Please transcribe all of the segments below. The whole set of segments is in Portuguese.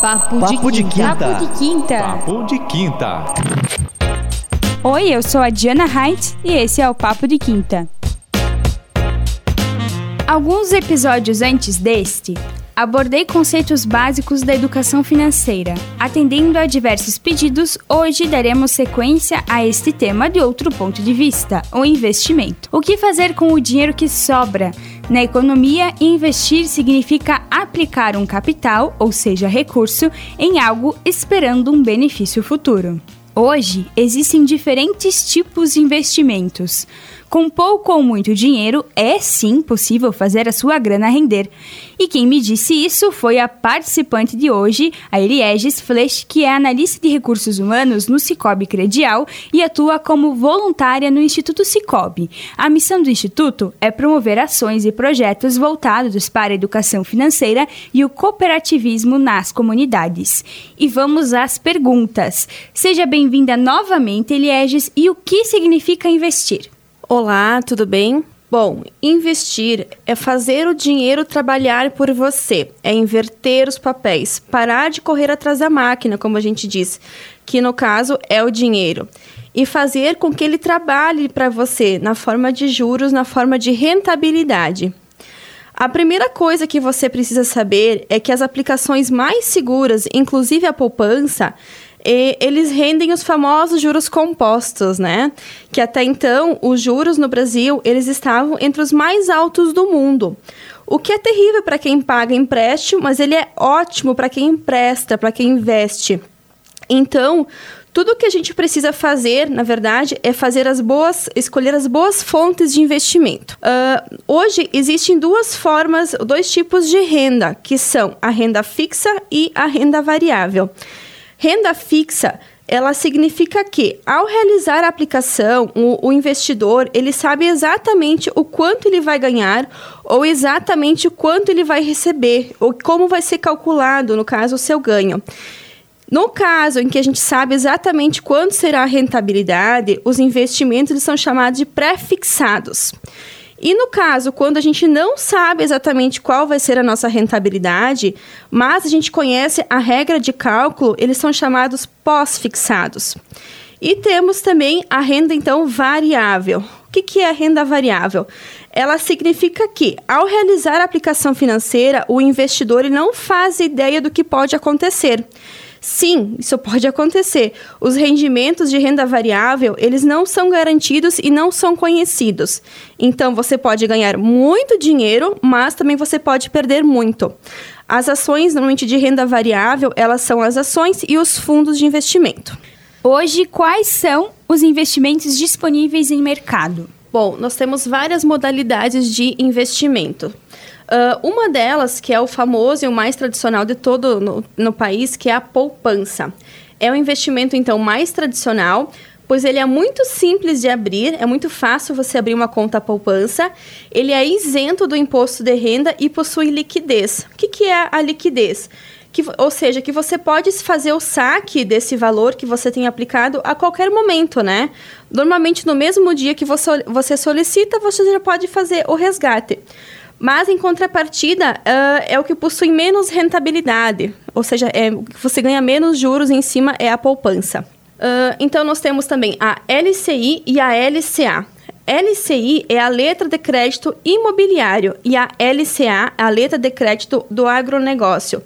Papo, Papo de, quinta. Papo de quinta. Papo de quinta. Oi, eu sou a Diana Heinz e esse é o Papo de Quinta. Alguns episódios antes deste, abordei conceitos básicos da educação financeira. Atendendo a diversos pedidos, hoje daremos sequência a este tema de outro ponto de vista, o investimento. O que fazer com o dinheiro que sobra? Na economia, investir significa aplicar um capital, ou seja, recurso, em algo esperando um benefício futuro. Hoje, existem diferentes tipos de investimentos. Com pouco ou muito dinheiro, é sim possível fazer a sua grana render. E quem me disse isso foi a participante de hoje, a Elieges Flech, que é analista de recursos humanos no Cicobi Credial e atua como voluntária no Instituto Cicobi. A missão do Instituto é promover ações e projetos voltados para a educação financeira e o cooperativismo nas comunidades. E vamos às perguntas. Seja bem-vinda novamente, Elieges, e o que significa investir? Olá, tudo bem? Bom, investir é fazer o dinheiro trabalhar por você, é inverter os papéis, parar de correr atrás da máquina, como a gente diz, que no caso é o dinheiro, e fazer com que ele trabalhe para você na forma de juros, na forma de rentabilidade. A primeira coisa que você precisa saber é que as aplicações mais seguras, inclusive a poupança, e eles rendem os famosos juros compostos, né? Que até então os juros no Brasil eles estavam entre os mais altos do mundo. O que é terrível para quem paga empréstimo, mas ele é ótimo para quem empresta, para quem investe. Então, tudo que a gente precisa fazer, na verdade, é fazer as boas, escolher as boas fontes de investimento. Uh, hoje existem duas formas, dois tipos de renda, que são a renda fixa e a renda variável. Renda fixa ela significa que, ao realizar a aplicação, o, o, investidor ele sabe exatamente o quanto ele vai ganhar ou exatamente o quanto ele vai receber ou como vai ser calculado, no caso, o seu ganho. No caso em que a gente sabe exatamente quanto será a rentabilidade, os investimentos eles são chamados de pré-fixados. E no caso, quando a gente não sabe exatamente qual vai ser a nossa rentabilidade, mas a gente conhece a regra de cálculo, eles são chamados pós-fixados. E temos também a renda, então, variável. O que, que é a renda variável? Ela significa que, ao realizar a aplicação financeira, o investidor não faz ideia do que pode acontecer. Sim, isso pode acontecer. Os rendimentos de renda variável, eles não são garantidos e não são conhecidos. Então, você pode ganhar muito dinheiro, mas também você pode perder muito. As ações, normalmente de renda variável, elas são as ações e os fundos de investimento. Hoje, quais são os investimentos disponíveis em mercado? Bom, nós temos várias modalidades de investimento. Uh, uma delas, que é o famoso e o mais tradicional de todo no, no país, que é a poupança. É o investimento, então, mais tradicional, pois ele é muito simples de abrir, é muito fácil você abrir uma conta poupança, ele é isento do imposto de renda e possui liquidez. O que, que é a liquidez? Que, ou seja, que você pode fazer o saque desse valor que você tem aplicado a qualquer momento, né? Normalmente, no mesmo dia que você, você solicita, você já pode fazer o resgate. Mas, em contrapartida, uh, é o que possui menos rentabilidade, ou seja, é, você ganha menos juros em cima é a poupança. Uh, então, nós temos também a LCI e a LCA. LCI é a letra de crédito imobiliário e a LCA a letra de crédito do agronegócio.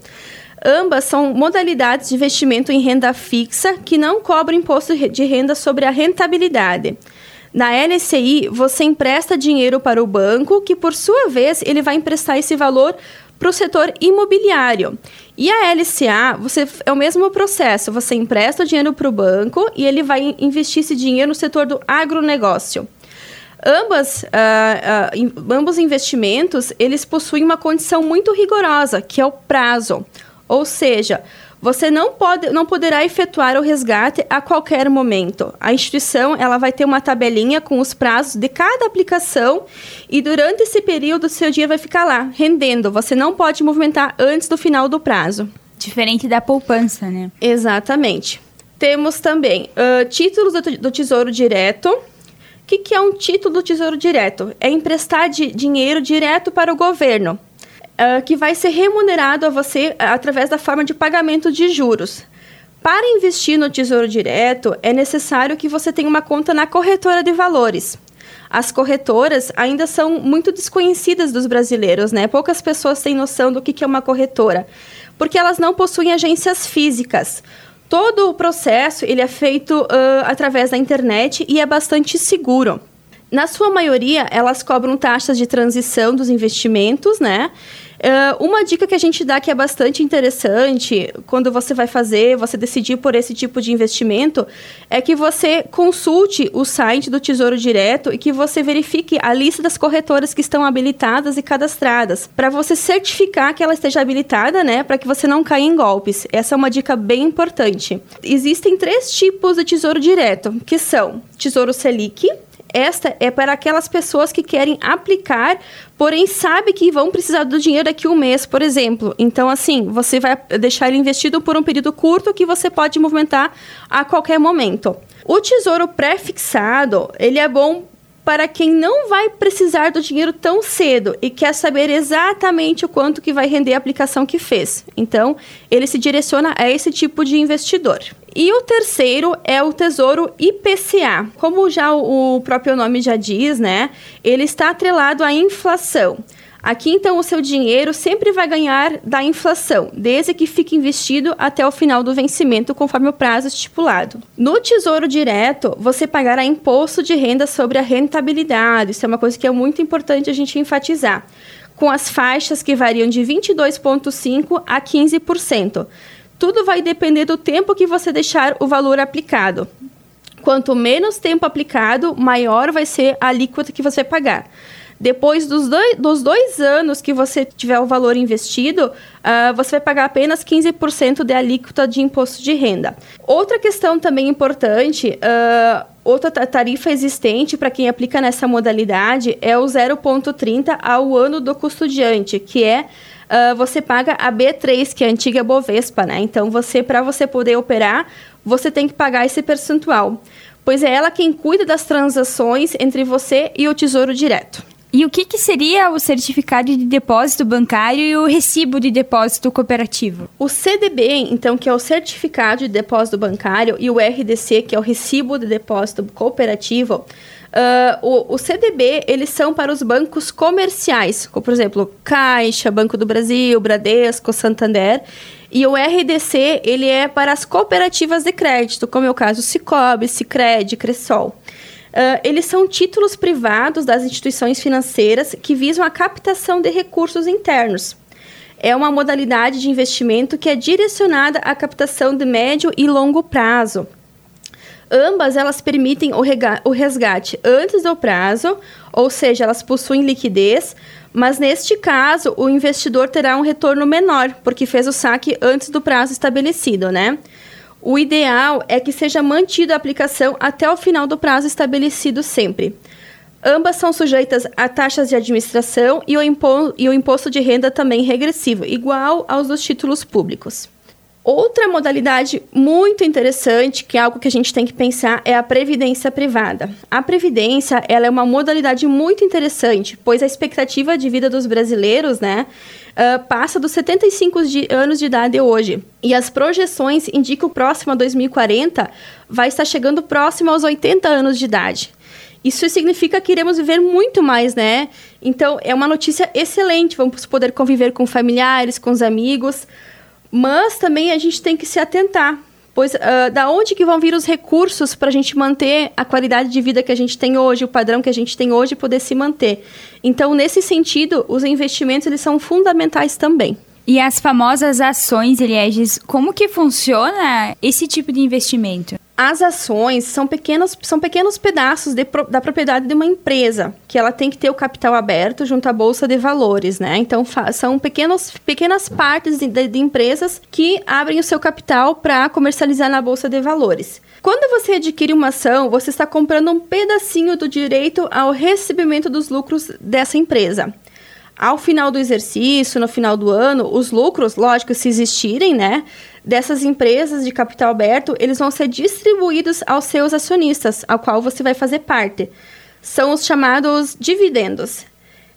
Ambas são modalidades de investimento em renda fixa que não cobram imposto de renda sobre a rentabilidade. Na LCI, você empresta dinheiro para o banco, que por sua vez ele vai emprestar esse valor para o setor imobiliário. E a LCA, você é o mesmo processo. Você empresta o dinheiro para o banco e ele vai investir esse dinheiro no setor do agronegócio. Ambas, uh, uh, ambos investimentos, eles possuem uma condição muito rigorosa, que é o prazo. Ou seja, você não, pode, não poderá efetuar o resgate a qualquer momento. A instituição ela vai ter uma tabelinha com os prazos de cada aplicação e durante esse período seu dinheiro vai ficar lá, rendendo. Você não pode movimentar antes do final do prazo. Diferente da poupança, né? Exatamente. Temos também uh, títulos do, do Tesouro Direto, o que, que, é um título do Tesouro Direto? É emprestar de dinheiro direto para o governo. Uh, que vai ser remunerado a você através da forma de pagamento de juros. Para investir no Tesouro Direto, é necessário que você tenha uma conta na corretora de valores. As corretoras ainda são muito desconhecidas dos brasileiros, né? Poucas pessoas têm noção do que é uma corretora, porque elas não possuem agências físicas. Todo o processo ele é feito uh, através da internet e é bastante seguro. Na sua maioria, elas cobram taxas de transição dos investimentos, né? Uh, uma dica que a gente dá que é bastante interessante quando você vai fazer, você decidir por esse tipo de investimento, é que você consulte o site do Tesouro Direto e que você verifique a lista das corretoras que estão habilitadas e cadastradas, para você certificar que ela esteja habilitada, né, para que você não caia em golpes. Essa é uma dica bem importante. Existem três tipos de Tesouro Direto, que são Tesouro Selic, esta é para aquelas pessoas que querem aplicar, porém sabe que vão precisar do dinheiro daqui a um mês, por exemplo. Então, assim, você vai deixar ele investido por um período curto que você pode movimentar a qualquer momento. O tesouro pré-fixado, ele é bom para quem não vai precisar do dinheiro tão cedo e quer saber exatamente o quanto que vai render a aplicação que fez. Então, ele se direciona a esse tipo de investidor. E o terceiro é o Tesouro IPCA. Como já o próprio nome já diz, né? Ele está atrelado à inflação. Aqui, então, o seu dinheiro sempre vai ganhar da inflação, desde que fique investido até o final do vencimento, conforme o prazo estipulado. No Tesouro Direto, você pagará imposto de renda sobre a rentabilidade. Isso é uma coisa que é muito importante a gente enfatizar. Com as faixas que variam de 22,5% a 15%. Tudo vai depender do tempo que você deixar o valor aplicado. Quanto menos tempo aplicado, maior vai ser a alíquota que você pagar. Depois dos dois, dos dois anos que você tiver o valor investido, uh, você vai pagar apenas 15% de alíquota de imposto de renda. Outra questão também importante, uh, outra tarifa existente para quem aplica nessa modalidade é o 0,30 ao ano do custodiante, que é Uh, você paga a B3, que é a antiga Bovespa, né? Então, você para você poder operar, você tem que pagar esse percentual, pois é ela quem cuida das transações entre você e o Tesouro Direto. E o que, que seria o certificado de depósito bancário e o recibo de depósito cooperativo? O CDB, então, que é o certificado de depósito bancário, e o RDC, que é o recibo de depósito cooperativo, Uh, o, o, CDB, eles são para os bancos comerciais, como, por exemplo, Caixa, Banco do Brasil, Bradesco, Santander. E o RDC, ele é para as cooperativas de crédito, como é o caso Cicobi, Cicred, Cressol. Uh, eles são títulos privados das instituições financeiras que visam a captação de recursos internos. É uma modalidade de investimento que é direcionada à captação de médio e longo prazo. Ambas elas permitem o resgate antes do prazo, ou seja, elas possuem liquidez, mas neste caso o investidor terá um retorno menor, porque fez o saque antes do prazo estabelecido, né? O ideal é que seja mantida a aplicação até o final do prazo estabelecido sempre. Ambas são sujeitas a taxas de administração e o, impo e o imposto de renda também regressivo, igual aos dos títulos públicos. Outra modalidade muito interessante, que é algo que a gente tem que pensar, é a previdência privada. A previdência, ela é uma modalidade muito interessante, pois a expectativa de vida dos brasileiros, né, uh, passa dos 75 de, anos de idade hoje. E as projeções indicam que o próximo a 2040 vai estar chegando próximo aos 80 anos de idade. Isso significa que iremos viver muito mais, né? Então, é uma notícia excelente. Vamos poder conviver com familiares, com os amigos. Mas também a gente tem que se atentar, pois uh, da onde que vão vir os recursos para a gente manter a qualidade de vida que a gente tem hoje, o padrão que a gente tem hoje, poder se manter. Então, nesse sentido, os investimentos eles são fundamentais também. E as famosas ações, Elieges, como que funciona esse tipo de investimento? As ações são pequenos, são pequenos pedaços de, da propriedade de uma empresa, que ela tem que ter o capital aberto junto à Bolsa de Valores, né? Então, são pequenos, pequenas partes de, de, de empresas que abrem o seu capital para comercializar na Bolsa de Valores. Quando você adquire uma ação, você está comprando um pedacinho do direito ao recebimento dos lucros dessa empresa. Ao final do exercício, no final do ano, os lucros, lógico, se existirem, né, dessas empresas de capital aberto, eles vão ser distribuídos aos seus acionistas, ao qual você vai fazer parte. São os chamados dividendos.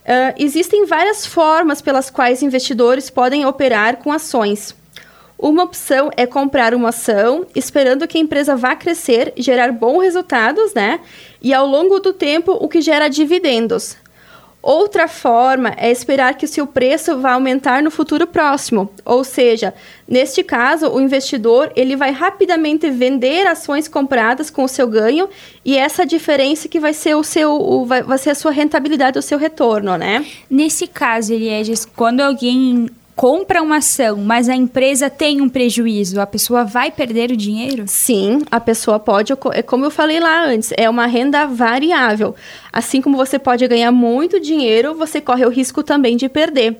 Uh, existem várias formas pelas quais investidores podem operar com ações. Uma opção é comprar uma ação, esperando que a empresa vá crescer, gerar bons resultados, né? E ao longo do tempo, o que gera dividendos. Outra forma é esperar que o seu preço vá aumentar no futuro próximo, ou seja, neste caso, o investidor ele vai rapidamente vender ações compradas com o seu ganho e essa diferença que vai ser o seu, o, vai, vai ser a sua rentabilidade, o seu retorno, né? Nesse caso, Elieges, quando alguém compra uma ação, mas a empresa tem um prejuízo, a pessoa vai perder o dinheiro? Sim, a pessoa pode, é como eu falei lá antes, é uma renda variável. Assim como você pode ganhar muito dinheiro, você corre o risco também de perder.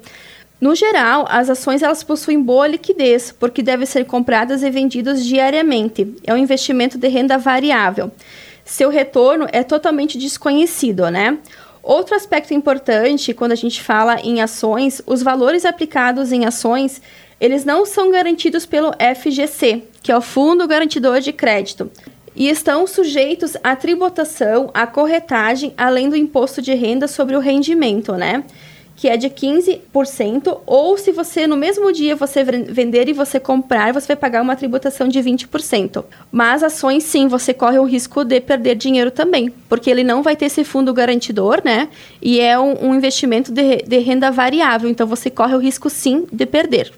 No geral, as ações elas possuem boa liquidez, porque devem ser compradas e vendidas diariamente. É um investimento de renda variável. Seu retorno é totalmente desconhecido, né? Outro aspecto importante quando a gente fala em ações, os valores aplicados em ações, eles não são garantidos pelo FGC, que é o Fundo Garantidor de Crédito, e estão sujeitos à tributação, à corretagem, além do imposto de renda sobre o rendimento, né? Que é de 15%, ou se você no mesmo dia você vender e você comprar, você vai pagar uma tributação de 20%. Mas ações sim, você corre o risco de perder dinheiro também, porque ele não vai ter esse fundo garantidor, né? E é um, um investimento de, de renda variável, então você corre o risco sim de perder.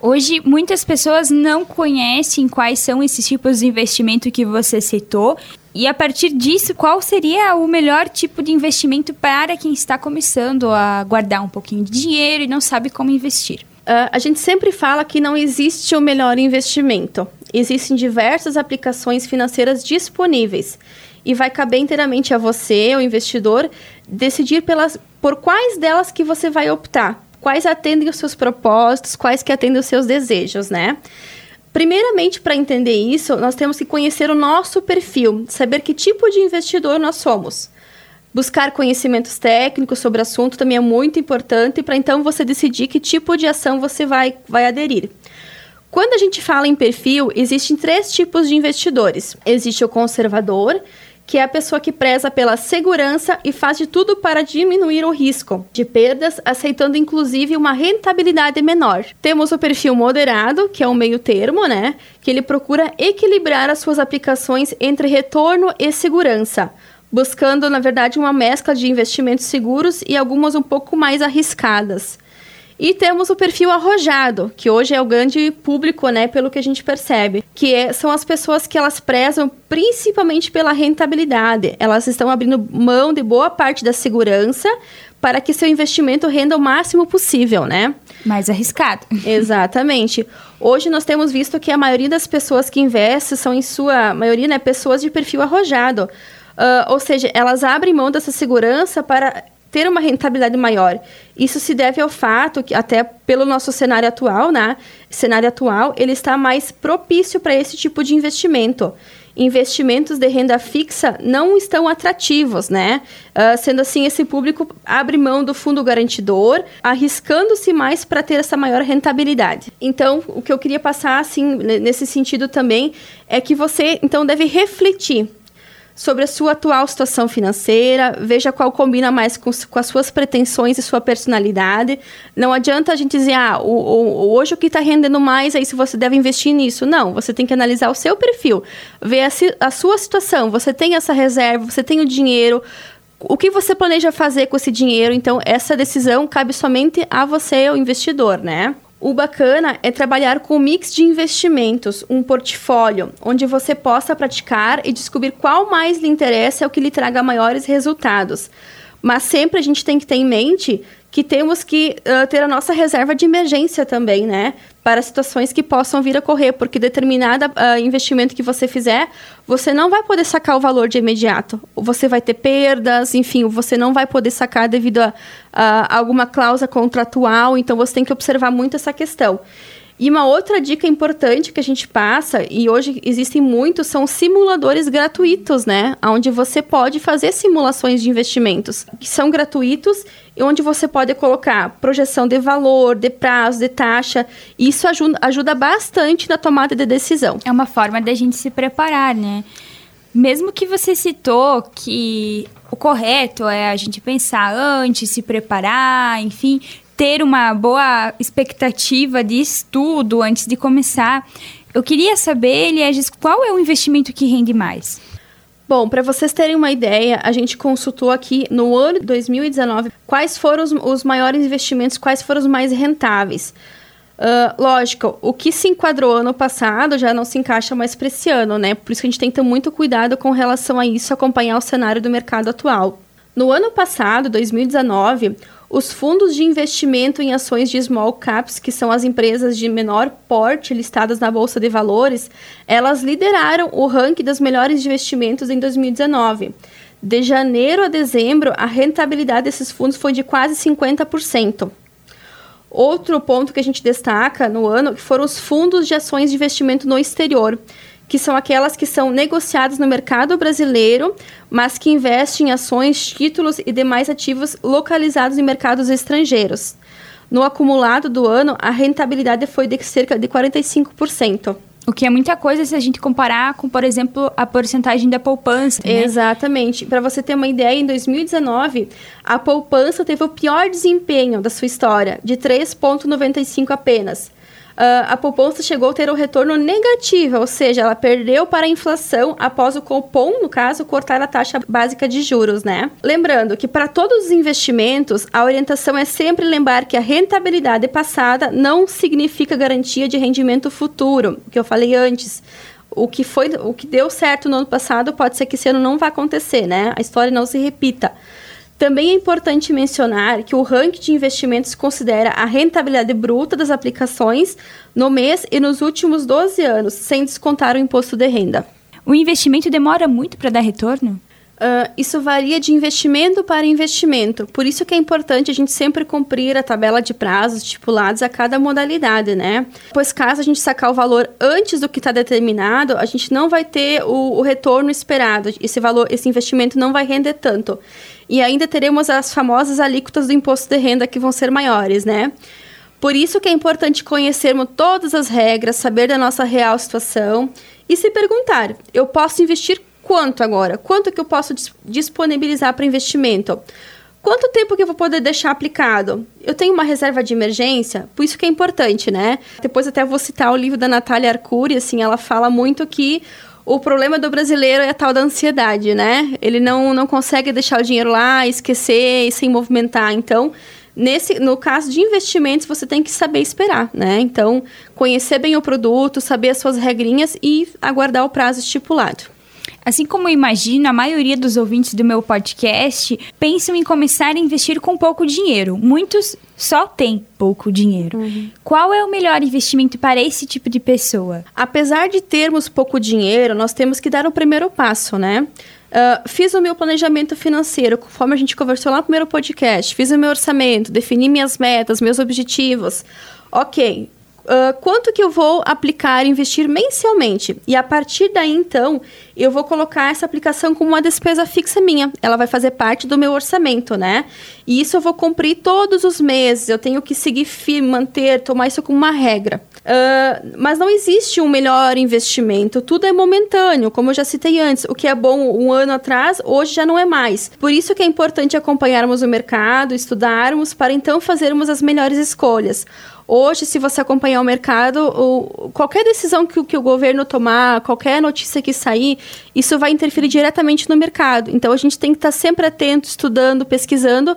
Hoje, muitas pessoas não conhecem quais são esses tipos de investimento que você citou. E a partir disso, qual seria o melhor tipo de investimento para quem está começando a guardar um pouquinho de dinheiro e não sabe como investir? Uh, a gente sempre fala que não existe o melhor investimento. Existem diversas aplicações financeiras disponíveis e vai caber inteiramente a você, o investidor, decidir pelas, por quais delas que você vai optar quais atendem os seus propósitos, quais que atendem os seus desejos, né? Primeiramente, para entender isso, nós temos que conhecer o nosso perfil, saber que tipo de investidor nós somos. Buscar conhecimentos técnicos sobre o assunto também é muito importante para então você decidir que tipo de ação você vai, vai aderir. Quando a gente fala em perfil, existem três tipos de investidores. Existe o conservador, que é a pessoa que preza pela segurança e faz de tudo para diminuir o risco de perdas, aceitando inclusive uma rentabilidade menor. Temos o perfil moderado, que é um meio termo, né? Que ele procura equilibrar as suas aplicações entre retorno e segurança buscando, na verdade, uma mescla de investimentos seguros e algumas um pouco mais arriscadas. E temos o perfil arrojado, que hoje é o grande público, né, pelo que a gente percebe, que é, são as pessoas que elas prezam principalmente pela rentabilidade. Elas estão abrindo mão de boa parte da segurança para que seu investimento renda o máximo possível, né? Mais arriscado. Exatamente. Hoje nós temos visto que a maioria das pessoas que investem são, em sua maioria, né, pessoas de perfil arrojado. Uh, ou seja, elas abrem mão dessa segurança para ter uma rentabilidade maior. Isso se deve ao fato que, até pelo nosso cenário atual, né? Cenário atual, ele está mais propício para esse tipo de investimento. Investimentos de renda fixa não estão atrativos, né? Uh, sendo assim, esse público abre mão do fundo garantidor, arriscando-se mais para ter essa maior rentabilidade. Então, o que eu queria passar, assim, nesse sentido também, é que você, então, deve refletir sobre a sua atual situação financeira, veja qual combina mais com, com as suas pretensões e sua personalidade. Não adianta a gente dizer, ah, o, o, hoje o que está rendendo mais, aí se você deve investir nisso. Não, você tem que analisar o seu perfil, ver a, a sua situação. Você tem essa reserva, você tem o dinheiro, o que você planeja fazer com esse dinheiro? Então, essa decisão cabe somente a você, o investidor, né? O bacana é trabalhar com um mix de investimentos, um portfólio, onde você possa praticar e descobrir qual mais lhe interessa e o que lhe traga maiores resultados. Mas sempre a gente tem que ter em mente que temos que uh, ter a nossa reserva de emergência também, né? Para situações que possam vir a ocorrer, porque determinado uh, investimento que você fizer, você não vai poder sacar o valor de imediato. Você vai ter perdas, enfim, você não vai poder sacar devido a, a alguma cláusula contratual, então você tem que observar muito essa questão. E uma outra dica importante que a gente passa, e hoje existem muitos, são simuladores gratuitos, né? Onde você pode fazer simulações de investimentos, que são gratuitos e onde você pode colocar projeção de valor, de prazo, de taxa. Isso ajuda, ajuda bastante na tomada de decisão. É uma forma da gente se preparar, né? Mesmo que você citou que o correto é a gente pensar antes, se preparar, enfim, ter uma boa expectativa de estudo antes de começar. Eu queria saber, Lieges, qual é o investimento que rende mais? Bom, para vocês terem uma ideia, a gente consultou aqui no ano 2019 quais foram os, os maiores investimentos, quais foram os mais rentáveis. Uh, lógico, o que se enquadrou ano passado já não se encaixa mais para esse ano, né? Por isso que a gente tem que ter muito cuidado com relação a isso, acompanhar o cenário do mercado atual. No ano passado, 2019, os fundos de investimento em ações de small caps, que são as empresas de menor porte listadas na bolsa de valores, elas lideraram o ranking dos melhores investimentos em 2019. De janeiro a dezembro, a rentabilidade desses fundos foi de quase 50%. Outro ponto que a gente destaca no ano foram os fundos de ações de investimento no exterior, que são aquelas que são negociadas no mercado brasileiro, mas que investem em ações, títulos e demais ativos localizados em mercados estrangeiros. No acumulado do ano, a rentabilidade foi de cerca de 45%. O que é muita coisa se a gente comparar com, por exemplo, a porcentagem da poupança. Né? Exatamente. Para você ter uma ideia, em 2019, a poupança teve o pior desempenho da sua história, de 3,95 apenas uh, a poupança chegou a ter um retorno negativo, ou seja, ela perdeu para a inflação após o Copom, no caso, cortar a taxa básica de juros, né? Lembrando que para todos os investimentos, a orientação é sempre lembrar que a rentabilidade passada não significa garantia de rendimento futuro, que eu falei antes o que foi o que deu certo no ano passado pode ser que esse ano não vá acontecer, né? A história não se repita. Também é importante mencionar que o ranking de investimentos considera a rentabilidade bruta das aplicações no mês e nos últimos 12 anos, sem descontar o imposto de renda. O investimento demora muito para dar retorno? Uh, isso varia de investimento para investimento. Por isso que é importante a gente sempre cumprir a tabela de prazos estipulados a cada modalidade, né? Pois caso a gente sacar o valor antes do que está determinado, a gente não vai ter o, o retorno esperado. Esse valor, esse investimento não vai render tanto. E ainda teremos as famosas alíquotas do imposto de renda que vão ser maiores, né? Por isso que é importante conhecermos todas as regras, saber da nossa real situação e se perguntar: eu posso investir quanto agora? Quanto que eu posso disponibilizar para investimento? Quanto tempo que eu vou poder deixar aplicado? Eu tenho uma reserva de emergência? Por isso que é importante, né? Depois até vou citar o livro da Natália Arcuri, assim, ela fala muito que o problema do brasileiro é a tal da ansiedade, né? Ele não, não consegue deixar o dinheiro lá, esquecer sem movimentar. Então, nesse, no caso de investimentos, você tem que saber esperar, né? Então, conhecer bem o produto, saber as suas regrinhas e aguardar o prazo estipulado. Assim como eu imagino, a maioria dos ouvintes do meu podcast pensam em começar a investir com pouco dinheiro. Muitos só têm pouco dinheiro. Uhum. Qual é o melhor investimento para esse tipo de pessoa? Apesar de termos pouco dinheiro, nós temos que dar o primeiro passo, né? Uh, fiz o meu planejamento financeiro, conforme a gente conversou lá no primeiro podcast. Fiz o meu orçamento, defini minhas metas, meus objetivos. Ok, uh, quanto que eu vou aplicar, investir mensalmente. E a partir daí, então, eu vou colocar essa aplicação como uma despesa fixa minha. Ela vai fazer parte do meu orçamento, né? E isso eu vou cumprir todos os meses. Eu tenho que seguir firme, manter, tomar isso como uma regra. Uh, mas não existe um melhor investimento. Tudo é momentâneo, como eu já citei antes. O que é bom um ano atrás, hoje já não é mais. Por isso que é importante acompanharmos o mercado, estudarmos, para então fazermos as melhores escolhas. Hoje, se você acompanhar o mercado, o, qualquer decisão que, que o governo tomar, qualquer notícia que sair, isso vai interferir diretamente no mercado. Então, a gente tem que estar sempre atento, estudando, pesquisando,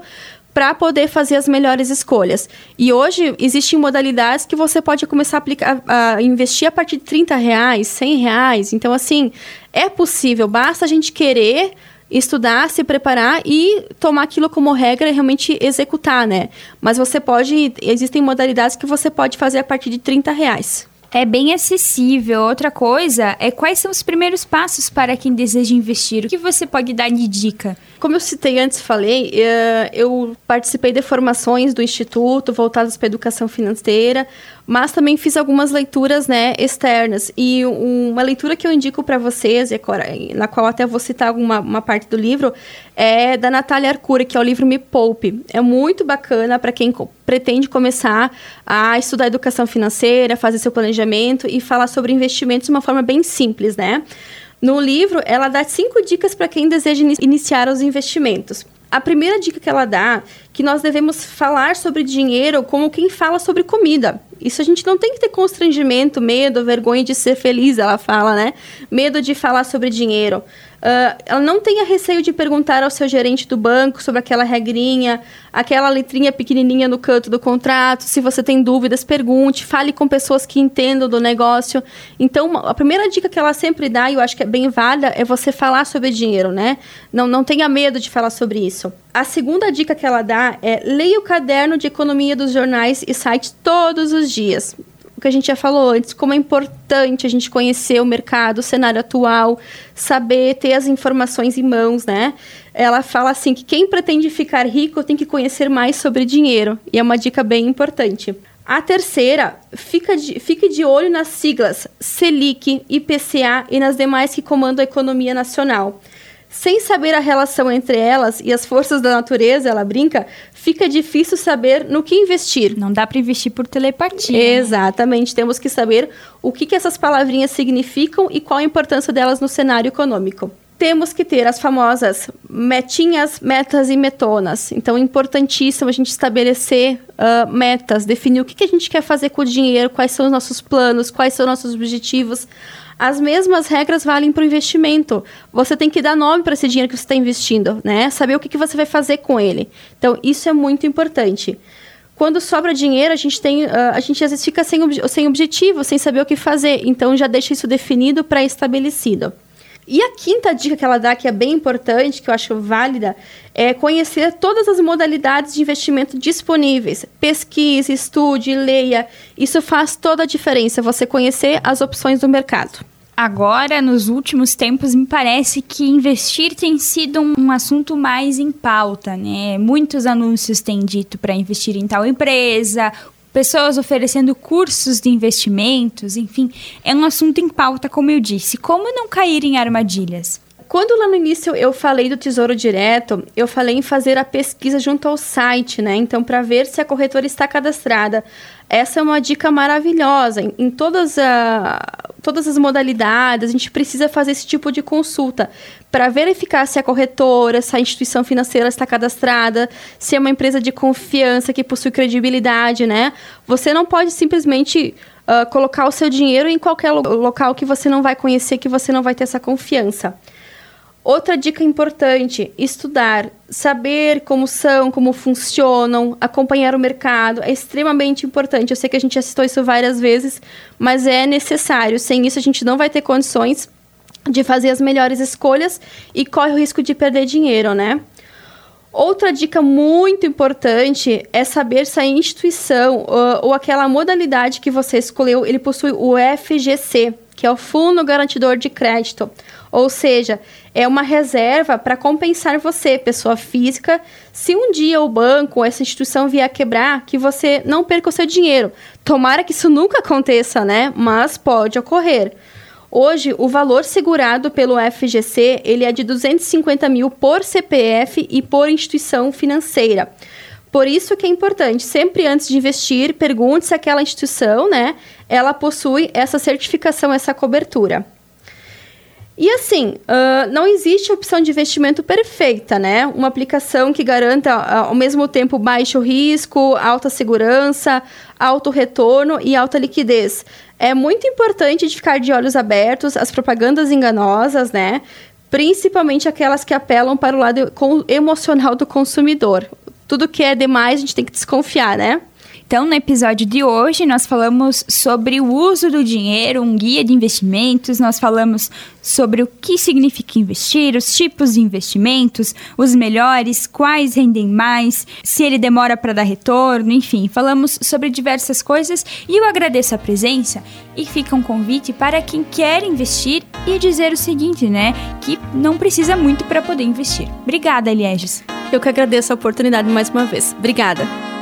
para poder fazer as melhores escolhas. E hoje existem modalidades que você pode começar a, aplicar, a investir a partir de 30 reais, 100 reais. Então, assim, é possível, basta a gente querer estudar, se preparar e tomar aquilo como regra e realmente executar, né? Mas você pode, existem modalidades que você pode fazer a partir de 30 reais. É bem acessível. Outra coisa é quais são os primeiros passos para quem deseja investir. O que você pode dar de dica? Como eu citei antes, falei, eh, eu participei de formações do Instituto voltadas para a educação financeira, mas também fiz algumas leituras né, externas. E uma leitura que eu indico para vocês, na qual até vou citar alguma uma parte do livro, é da Natália Arcuri, que é o livro Me Poupe. É muito bacana para quem pretende começar a estudar educação financeira, fazer seu planejamento e falar sobre investimentos de uma forma bem simples, né? No livro, ela dá cinco dicas para quem deseja iniciar os investimentos. A primeira dica que ela dá que nós devemos falar sobre dinheiro como quem fala sobre comida. Isso a gente não tem que ter constrangimento, medo, vergonha de ser feliz, ela fala, né? Medo de falar sobre dinheiro. Uh, ela não tenha receio de perguntar ao seu gerente do banco sobre aquela regrinha, aquela letrinha pequenininha no canto do contrato. Se você tem dúvidas, pergunte, fale com pessoas que entendam do negócio. Então, a primeira dica que ela sempre dá, e eu acho que é bem válida, é você falar sobre dinheiro, né? Não, não tenha medo de falar sobre isso. A segunda dica que ela dá é leia o caderno de economia dos jornais e sites todos os dias o que a gente já falou antes, como é importante a gente conhecer o mercado, o cenário atual, saber ter as informações em mãos, né? Ela fala assim que quem pretende ficar rico tem que conhecer mais sobre dinheiro, e é uma dica bem importante. A terceira, fica de, fique de olho nas siglas Selic, IPCA e nas demais que comandam a economia nacional. Sem saber a relação entre elas e as forças da natureza, ela brinca, fica difícil saber no que investir. Não dá para investir por telepatia. Né? Exatamente. Né? Temos que saber o que, que essas palavrinhas significam e qual a importância delas no cenário econômico. Temos que ter as famosas metinhas, metas e metonas. Então, é importantíssimo a gente estabelecer uh, metas, definir o que, que a gente quer fazer com o dinheiro, quais são os nossos planos, quais são os nossos objetivos as mesmas regras valem para o investimento. Você tem que dar nome para esse dinheiro que você está investindo, né? Saber o que, que você vai fazer com ele. Então, isso é muito importante. Quando sobra dinheiro, a gente tem, uh, a gente às vezes fica sem, sem objetivo, sem saber o que fazer. Então, já deixa isso definido, pré-estabelecido. E a quinta dica que ela dá, que é bem importante, que eu acho válida, é conhecer todas as modalidades de investimento disponíveis. Pesquise, estude, leia. Isso faz toda a diferença, você conhecer as opções do mercado. Agora, nos últimos tempos, me parece que investir tem sido um assunto mais em pauta, né? Muitos anúncios têm dito para investir em tal empresa, pessoas oferecendo cursos de investimentos, enfim, é um assunto em pauta, como eu disse. Como não cair em armadilhas? Quando lá no início eu falei do Tesouro Direto, eu falei em fazer a pesquisa junto ao site, né? Então, para ver se a corretora está cadastrada. Essa é uma dica maravilhosa. Em, em todas, a, todas as modalidades, a gente precisa fazer esse tipo de consulta para verificar se a corretora, se a instituição financeira está cadastrada, se é uma empresa de confiança que possui credibilidade, né? Você não pode simplesmente uh, colocar o seu dinheiro em qualquer lo local que você não vai conhecer, que você não vai ter essa confiança. Outra dica importante: estudar, saber como são, como funcionam, acompanhar o mercado é extremamente importante. Eu sei que a gente já citou isso várias vezes, mas é necessário. Sem isso, a gente não vai ter condições de fazer as melhores escolhas e corre o risco de perder dinheiro, né? Outra dica muito importante é saber se a instituição ou, ou aquela modalidade que você escolheu, ele possui o FGC, que é o Fundo Garantidor de Crédito. Ou seja, é uma reserva para compensar você, pessoa física, se um dia o banco ou essa instituição vier a quebrar, que você não perca o seu dinheiro. Tomara que isso nunca aconteça, né? Mas pode ocorrer. Hoje, o valor segurado pelo FGC ele é de 250 mil por CPF e por instituição financeira. Por isso que é importante, sempre antes de investir, pergunte se aquela instituição, né, ela possui essa certificação, essa cobertura. E assim, uh, não existe opção de investimento perfeita, né? Uma aplicação que garanta ao mesmo tempo baixo risco, alta segurança, alto retorno e alta liquidez. É muito importante de ficar de olhos abertos às propagandas enganosas, né? Principalmente aquelas que apelam para o lado emocional do consumidor. Tudo que é demais a gente tem que desconfiar, né? Então, no episódio de hoje, nós falamos sobre o uso do dinheiro, um guia de investimentos, nós falamos sobre o que significa investir, os tipos de investimentos, os melhores, quais rendem mais, se ele demora para dar retorno, enfim, falamos sobre diversas coisas e eu agradeço a presença e fica um convite para quem quer investir e dizer o seguinte, né, que não precisa muito para poder investir. Obrigada, Eliéges. Eu que agradeço a oportunidade mais uma vez. Obrigada.